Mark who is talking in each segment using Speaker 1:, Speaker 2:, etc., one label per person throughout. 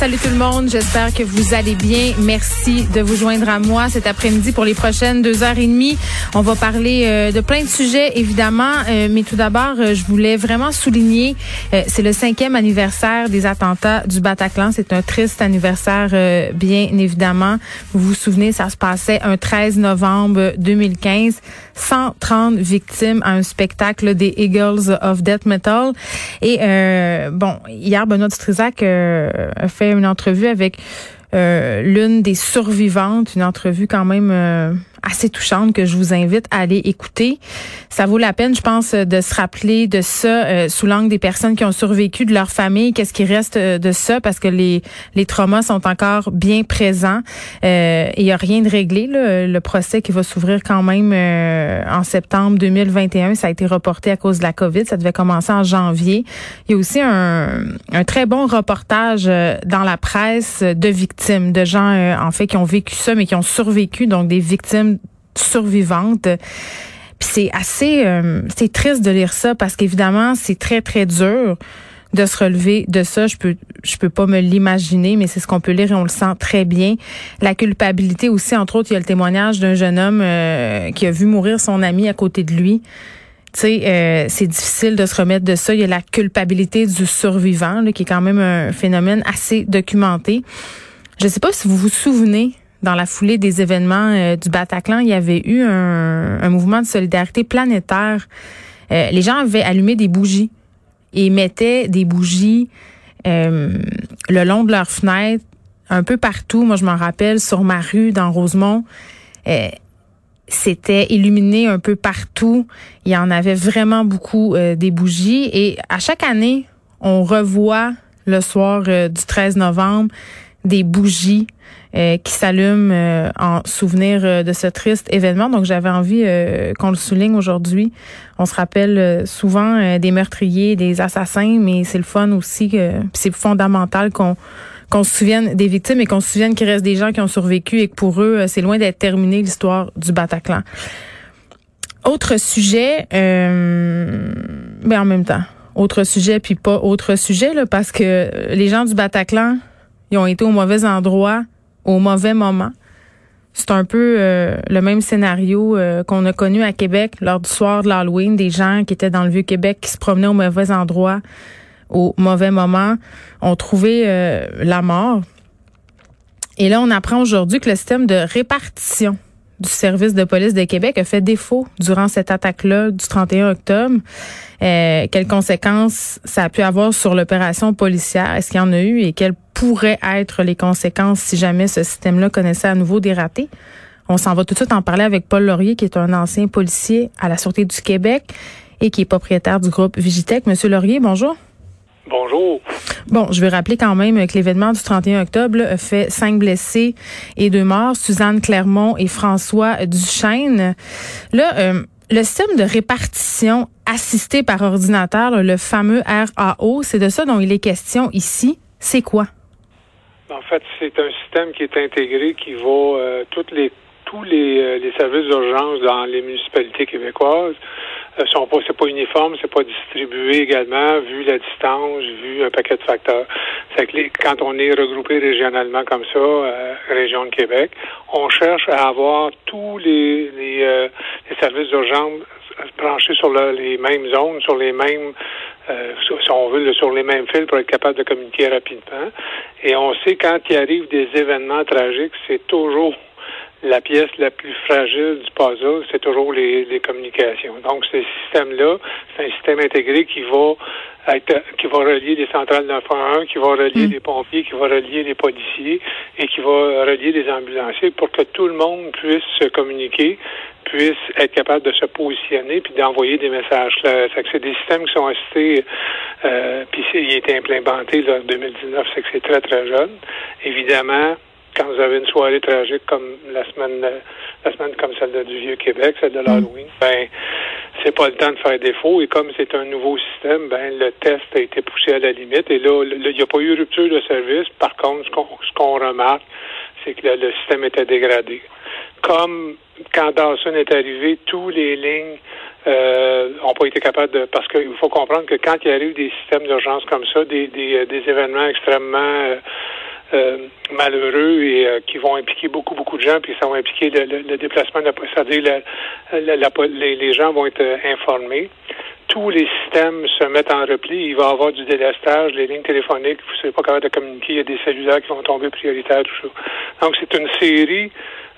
Speaker 1: Salut tout le monde, j'espère que vous allez bien. Merci de vous joindre à moi cet après-midi pour les prochaines deux heures et demie. On va parler euh, de plein de sujets, évidemment, euh, mais tout d'abord, euh, je voulais vraiment souligner, c'est le cinquième anniversaire des attentats du Bataclan. C'est un triste anniversaire, bien évidemment. Vous vous souvenez, ça se passait un 13 novembre 2015. 130 victimes à un spectacle des Eagles of Death Metal. Et bon, hier, Benoît Dutrisac a fait une entrevue avec euh, l'une des survivantes, une entrevue quand même euh, assez touchante que je vous invite à aller écouter. Ça vaut la peine, je pense, de se rappeler de ça euh, sous l'angle des personnes qui ont survécu, de leur famille, qu'est-ce qui reste euh, de ça, parce que les, les traumas sont encore bien présents. Euh, il n'y a rien de réglé. Là. Le procès qui va s'ouvrir quand même en septembre 2021, ça a été reporté à cause de la COVID. Ça devait commencer en janvier. Il y a aussi un, un très bon reportage dans la presse de victimes, de gens en fait qui ont vécu ça, mais qui ont survécu, donc des victimes survivante. Puis c'est assez, euh, c'est triste de lire ça parce qu'évidemment c'est très très dur de se relever de ça. Je peux, je peux pas me l'imaginer, mais c'est ce qu'on peut lire et on le sent très bien. La culpabilité aussi, entre autres, il y a le témoignage d'un jeune homme euh, qui a vu mourir son ami à côté de lui. Tu sais, euh, c'est difficile de se remettre de ça. Il y a la culpabilité du survivant, qui est quand même un phénomène assez documenté. Je sais pas si vous vous souvenez dans la foulée des événements euh, du Bataclan, il y avait eu un, mouvement de solidarité planétaire. Euh, les gens avaient allumé des bougies et mettaient des bougies euh, le long de leurs fenêtres, un peu partout. Moi, je m'en rappelle, sur ma rue, dans Rosemont. c'était illuminé un peu partout. Il y en avait vraiment beaucoup des bougies. Et à chaque année, on revoit le soir du 13 novembre des bougies euh, qui s'allument euh, en souvenir euh, de ce triste événement. Donc j'avais envie qu'on le souligne aujourd'hui. On se rappelle souvent des meurtriers, des assassins, mais c'est le fun aussi c'est fondamental qu'on qu'on se souvienne des victimes et qu'on se souvienne qu'il reste des gens qui ont survécu et que pour eux, c'est loin d'être terminé l'histoire du Bataclan. Autre sujet, euh, ben en même temps, autre sujet puis pas autre sujet là, parce que les gens du Bataclan, ils ont été au mauvais endroit au mauvais moment. C'est un peu euh, le même scénario euh, qu'on a connu à Québec lors du soir de l'Halloween, des gens qui étaient dans le Vieux-Québec qui se promenaient au mauvais endroit au mauvais moment ont trouvé euh, la mort. Et là, on apprend aujourd'hui que le système de répartition du service de police de Québec a fait défaut durant cette attaque-là du 31 octobre. Euh, quelles conséquences ça a pu avoir sur l'opération policière? Est-ce qu'il y en a eu et quelles pourraient être les conséquences si jamais ce système-là connaissait à nouveau des ratés? On s'en va tout de suite en parler avec Paul Laurier, qui est un ancien policier à la Sûreté du Québec et qui est propriétaire du groupe Vigitech. Monsieur Laurier, bonjour.
Speaker 2: Bonjour.
Speaker 1: Bon, je vais rappeler quand même que l'événement du 31 octobre a fait cinq blessés et deux morts, Suzanne Clermont et François Duchesne. Là, euh, le système de répartition assisté par ordinateur, le fameux RAO, c'est de ça dont il est question ici. C'est quoi?
Speaker 2: En fait, c'est un système qui est intégré qui va euh, toutes les tous les, euh, les services d'urgence dans les municipalités québécoises sont pas, c'est pas uniforme, c'est pas distribué également, vu la distance, vu un paquet de facteurs. C'est que quand on est regroupé régionalement comme ça, euh, région de Québec, on cherche à avoir tous les, les, euh, les services d'urgence branchés sur les mêmes zones, sur les mêmes, euh, si on veut, sur les mêmes fils pour être capable de communiquer rapidement. Et on sait quand il arrive des événements tragiques, c'est toujours la pièce la plus fragile du puzzle, c'est toujours les, les, communications. Donc, ce système-là, c'est un système intégré qui va être, qui va relier les centrales 911, qui va relier mm. les pompiers, qui va relier les policiers et qui va relier les ambulanciers pour que tout le monde puisse se communiquer, puisse être capable de se positionner puis d'envoyer des messages. C'est des systèmes qui sont assistés, euh, puis il a été implémenté en 2019, c'est que c'est très, très jeune. Évidemment, quand vous avez une soirée tragique comme la semaine la semaine comme celle du Vieux Québec, celle de l'Halloween, ben c'est pas le temps de faire défaut. Et comme c'est un nouveau système, ben le test a été poussé à la limite. Et là, il n'y a pas eu rupture de service. Par contre, ce qu'on remarque, c'est que le, système était dégradé. Comme quand Dawson est arrivé, tous les lignes euh, ont pas été capables de parce qu'il faut comprendre que quand il arrive des systèmes d'urgence comme ça, des, des, des événements extrêmement euh, euh, malheureux et euh, qui vont impliquer beaucoup, beaucoup de gens, puis ça va impliquer le, déplacement de c'est-à-dire les, les, gens vont être euh, informés. Tous les systèmes se mettent en repli. Il va y avoir du délestage, les lignes téléphoniques, vous ne serez pas capable de communiquer, il y a des cellulaires qui vont tomber prioritaires, tout ça. Donc, c'est une série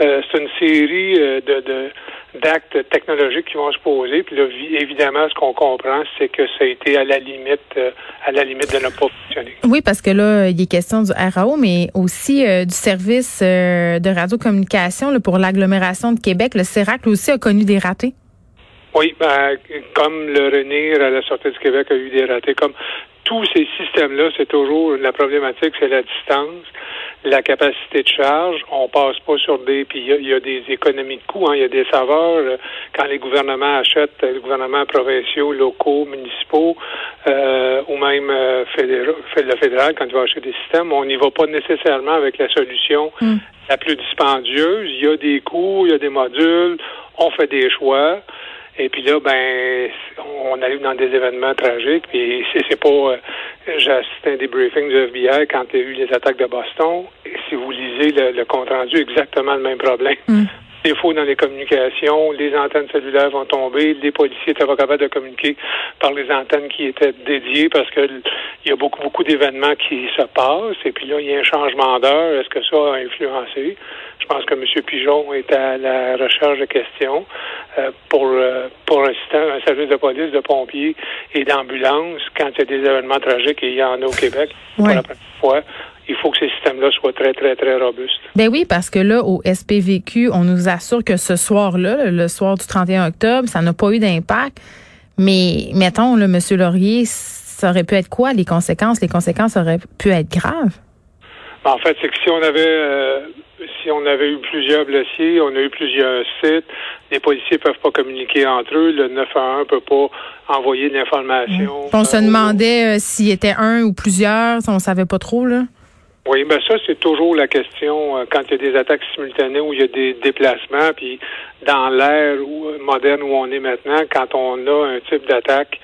Speaker 2: euh, c'est une série euh, de, d'actes technologiques qui vont se poser. Puis là, évidemment, ce qu'on comprend, c'est que ça a été à la limite, euh, à la limite de ne pas fonctionner.
Speaker 1: Oui, parce que là, il est question du RAO, mais aussi du service de radiocommunication pour l'agglomération de Québec. Le CERAC aussi a connu des ratés.
Speaker 2: Oui, ben, comme le RENIR à la sortie du Québec a eu des ratés, comme tous ces systèmes-là, c'est toujours la problématique, c'est la distance, la capacité de charge. On passe pas sur des, puis il y, a des économies de coûts, hein, il y a des saveurs. Euh, quand les gouvernements achètent, les gouvernements provinciaux, locaux, municipaux, euh, ou même euh, le fédéral, quand il va acheter des systèmes, on n'y va pas nécessairement avec la solution hmm. la plus dispendieuse. Il y a des coûts, il y a des modules, on fait des choix. Et puis là, ben, on arrive dans des événements tragiques. Et c'est pas. Euh, j'ai assisté à un débriefing du FBI quand il y a eu les attaques de Boston. Si vous lisez le, compte rendu, exactement le même problème. Mm. Défaut dans les communications, les antennes cellulaires vont tomber, les policiers étaient pas capables de communiquer par les antennes qui étaient dédiées parce que il y a beaucoup, beaucoup d'événements qui se passent. Et puis là, il y a un changement d'heure. Est-ce que ça a influencé? Je pense que M. Pigeon est à la recherche de questions euh, pour, euh, pour un, un, service de police, de pompiers et d'ambulance quand il y a des événements tragiques et il y en a au Québec pour la première fois. Il faut que ces systèmes-là soient très, très, très robustes.
Speaker 1: Ben oui, parce que là, au SPVQ, on nous assure que ce soir-là, le soir du 31 octobre, ça n'a pas eu d'impact. Mais mettons, là, M. Laurier, ça aurait pu être quoi les conséquences? Les conséquences auraient pu être graves.
Speaker 2: En fait, c'est que si on avait euh, si on avait eu plusieurs blessés, on a eu plusieurs sites, les policiers peuvent pas communiquer entre eux, le 911 peut pas envoyer d'informations.
Speaker 1: On se demandait euh, s'il y était un ou plusieurs, on savait pas trop là.
Speaker 2: Oui, ben ça, c'est toujours la question euh, quand il y a des attaques simultanées où il y a des déplacements, puis dans l'ère moderne où on est maintenant, quand on a un type d'attaque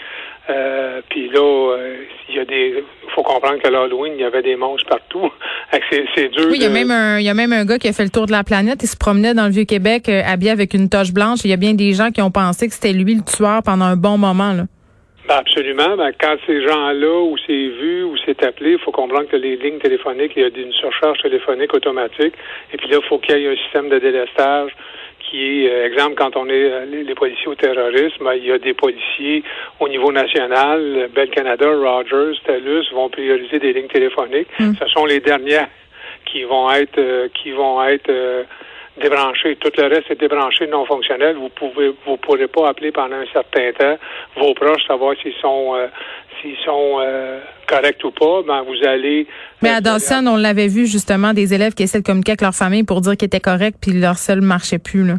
Speaker 2: euh, puis là, euh, il y a des, faut comprendre que l'Halloween, il y avait des monstres partout. c'est dur.
Speaker 1: Oui, il y a même un, il y a même un gars qui a fait le tour de la planète. Il se promenait dans le vieux Québec euh, habillé avec une toche blanche. Il y a bien des gens qui ont pensé que c'était lui le tueur pendant un bon moment là.
Speaker 2: Ben absolument. Ben, quand ces gens-là, ou c'est vu, ou c'est appelé, il faut comprendre que les lignes téléphoniques, il y a une surcharge téléphonique automatique. Et puis là, il faut qu'il y ait un système de délestage qui est, euh, exemple, quand on est euh, les, policiers au terrorisme, il y a des policiers au niveau national, Bell Canada, Rogers, TELUS vont prioriser des lignes téléphoniques. Hmm. Ce sont les dernières qui vont être euh, qui vont être débranchées. Tout le reste est débranché non fonctionnel. Vous pouvez vous pourrez pas appeler pendant un certain temps vos proches savoir s'ils sont s'ils sont corrects ou pas. Ben vous allez
Speaker 1: mais à Dawson, on l'avait vu justement des élèves qui essaient de communiquer avec leur famille pour dire qu'ils étaient corrects, puis leur seul marchait plus. Là.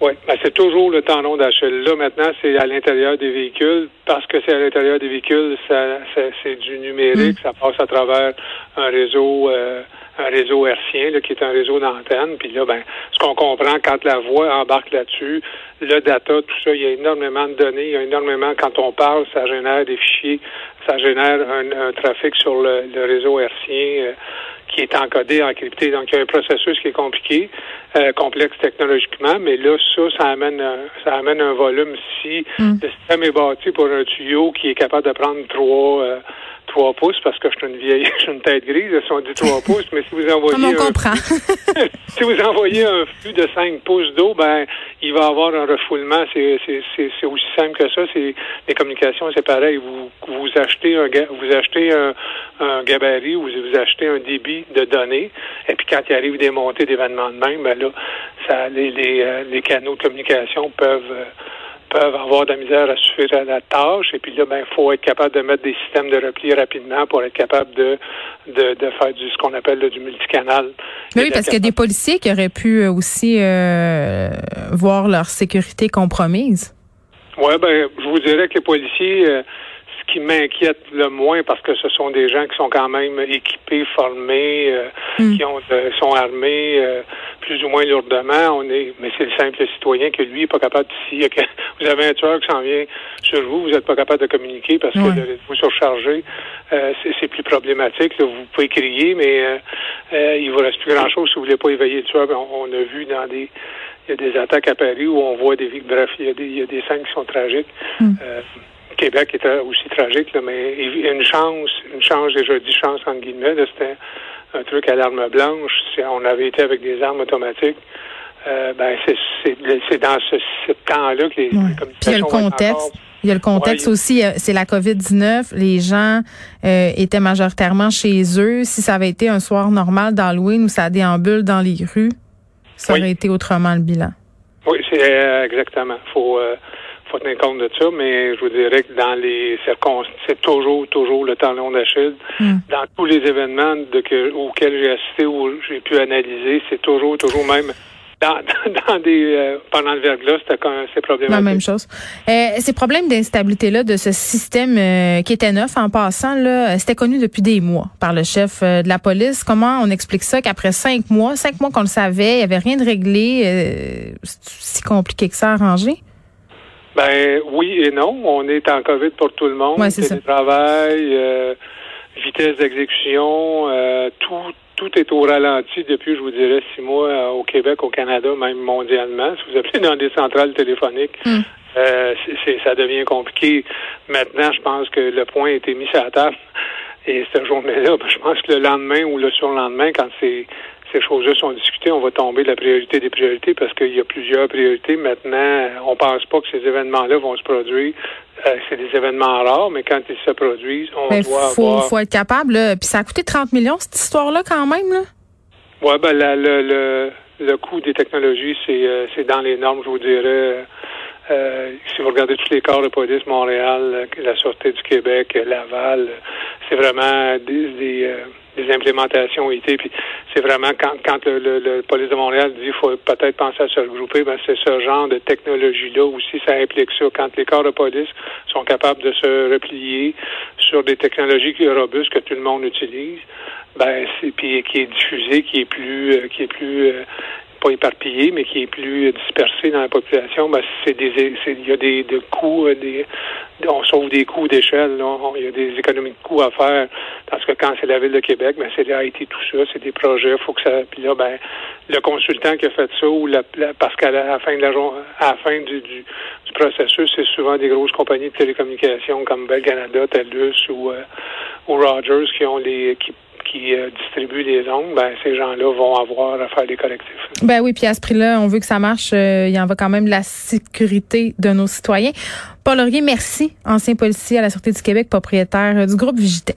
Speaker 2: Oui, ben c'est toujours le temps long d'Achille. Là, maintenant, c'est à l'intérieur des véhicules. Parce que c'est à l'intérieur des véhicules, ça, c'est du numérique, mm. ça passe à travers un réseau euh, un réseau hertzien, qui est un réseau d'antenne. Puis là, ben, ce qu'on comprend quand la voix embarque là-dessus, le data, tout ça, il y a énormément de données, il y a énormément, quand on parle, ça génère des fichiers, ça génère un, trafic sur le, réseau hertzien. Euh, qui est encodé, encrypté. Donc, il y a un processus qui est compliqué, euh, complexe technologiquement, mais là, ça, ça amène, ça amène un volume. Si mm. le système est bâti pour un tuyau qui est capable de prendre trois, euh, 3 pouces parce que je suis une vieille, je suis une tête grise, elles sont dit 3 pouces, mais si vous envoyez
Speaker 1: on comprend.
Speaker 2: si vous envoyez un flux de 5 pouces d'eau, ben il va avoir un refoulement. C'est, aussi simple que ça. C'est les communications, c'est pareil. Vous, vous achetez un vous achetez un, gabarit ou vous achetez un débit de données, et puis quand il arrive des montées d'événements de même, ben là, ça les, les, euh, les canaux de communication peuvent euh, peuvent avoir de la misère à suffire à la tâche. Et puis là, ben, il faut être capable de mettre des systèmes de repli rapidement pour être capable de, de, de faire du, ce qu'on appelle du multicanal.
Speaker 1: Oui, parce qu'il y a des policiers qui auraient pu aussi euh, voir leur sécurité compromise.
Speaker 2: Oui, ben, je vous dirais que les policiers, euh, qui m'inquiète le moins, parce que ce sont des gens qui sont quand même équipés, formés, euh, hmm. qui ont, sont armés plus ou moins lourdement. On est, mais c'est le simple citoyen que lui n'est pas capable. Si vous avez un tueur qui s'en vient sur vous, vous n'êtes pas capable de communiquer parce que vous surchargé. Euh, c'est plus problématique. Vous pouvez crier, mais euh, euh, il vous reste plus grand-chose si vous voulez pas éveiller le tueur. On, a vu dans des il y a des attaques à Paris où on voit des bref, il y a des, il y a des scènes qui sont tragiques. Hmm. Québec est aussi tragique, là, mais une chance, une chance, déjà dit chance entre guillemets, c'était un truc à l'arme blanche. Si on avait été avec des armes automatiques, euh, ben c'est dans ce, temps-là que les,
Speaker 1: communications il y a le contexte. Il y a le contexte aussi, euh, c'est la COVID-19. Les gens euh, étaient majoritairement chez eux. Si ça avait été un soir normal d'Halloween où ça déambule dans les rues, ça aurait été autrement le bilan.
Speaker 2: Oui, c'est exactement. Faut faut tenir compte de ça, mais je vous dirais que dans les circonstances, c'est toujours, toujours le talon d'Achille. Hmm. Dans tous les événements auxquels j'ai assisté ou j'ai pu analyser, c'est toujours, toujours même dans, dans des euh, pendant le verglas, c'est problématique.
Speaker 1: La même chose. Euh, ces problèmes d'instabilité-là de ce système euh, qui était neuf en passant, là, c'était connu depuis des mois par le chef de la police. Comment on explique ça qu'après cinq mois, cinq mois qu'on le savait, il n'y avait rien de réglé, c'est si compliqué que ça à arranger?
Speaker 2: Ben oui et non. On est en COVID pour tout le monde.
Speaker 1: Ouais, c'est
Speaker 2: Télétravail, euh, vitesse d'exécution, euh, tout tout est au ralenti depuis, je vous dirais, six mois euh, au Québec, au Canada, même mondialement. Si vous appelez dans des centrales téléphoniques, hmm. euh, c'est, ça devient compliqué. Maintenant, je pense que le point a été mis sur la table. Et cette journée-là, je pense que le lendemain ou le surlendemain, quand c'est ces choses-là sont discutées, on va tomber de la priorité des priorités parce qu'il y a plusieurs priorités. Maintenant, on pense pas que ces événements-là vont se produire. Euh, c'est des événements rares, mais quand ils se produisent, on
Speaker 1: ben,
Speaker 2: doit
Speaker 1: faut, avoir... faut être capable. Puis ça a coûté 30 millions, cette histoire-là, quand même. Là.
Speaker 2: Oui, ben, le, le, le coût des technologies, c'est, euh, c'est dans les normes, je vous dirais. Euh, si vous regardez tous les corps de police, Montréal, la Sûreté du Québec, Laval, c'est vraiment des, des des implémentations IT. Puis c'est vraiment quand, quand le, le, police de Montréal dit qu'il faut peut-être penser à se regrouper, ben c'est ce genre de technologie-là aussi, ça implique ça. Quand les corps de police sont capables de se replier sur des technologies robustes que tout le monde utilise, ben c'est puis qui est diffusé, qui est plus euh, qui est plus euh, pas éparpillé, mais qui est plus dispersé dans la population, ben c'est des il y a des, coûts, euh, des on sauve des coûts d'échelle, il y a des économies de coûts à faire. Parce que quand c'est la ville de Québec, ben c'est l'IT, tout ça, c'est des projets, faut que ça. Puis là, ben le consultant qui a fait ça, ou la, parce qu'à la, fin de la à la fin du, du, processus, c'est souvent des grosses compagnies de télécommunications comme Bell Canada, TELUS ou, euh, ou Rogers qui ont les qui qui euh, distribuent les ondes, ben, ces gens-là vont avoir à faire des correctifs.
Speaker 1: Ben oui, puis à ce prix-là, on veut que ça marche. Euh, il y en va quand même de la sécurité de nos citoyens. Paul Laurier, merci, ancien policier à la Sûreté du Québec, propriétaire du groupe Vigitech.